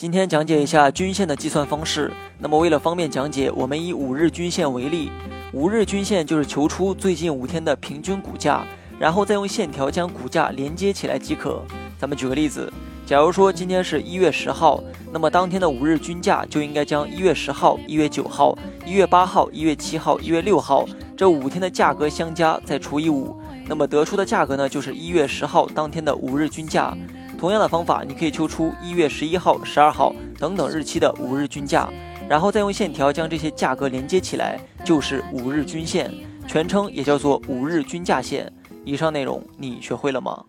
今天讲解一下均线的计算方式。那么为了方便讲解，我们以五日均线为例。五日均线就是求出最近五天的平均股价，然后再用线条将股价连接起来即可。咱们举个例子，假如说今天是一月十号，那么当天的五日均价就应该将一月十号、一月九号、一月八号、一月七号、一月六号这五天的价格相加，再除以五，那么得出的价格呢，就是一月十号当天的五日均价。同样的方法，你可以求出一月十一号、十二号等等日期的五日均价，然后再用线条将这些价格连接起来，就是五日均线，全称也叫做五日均价线。以上内容你学会了吗？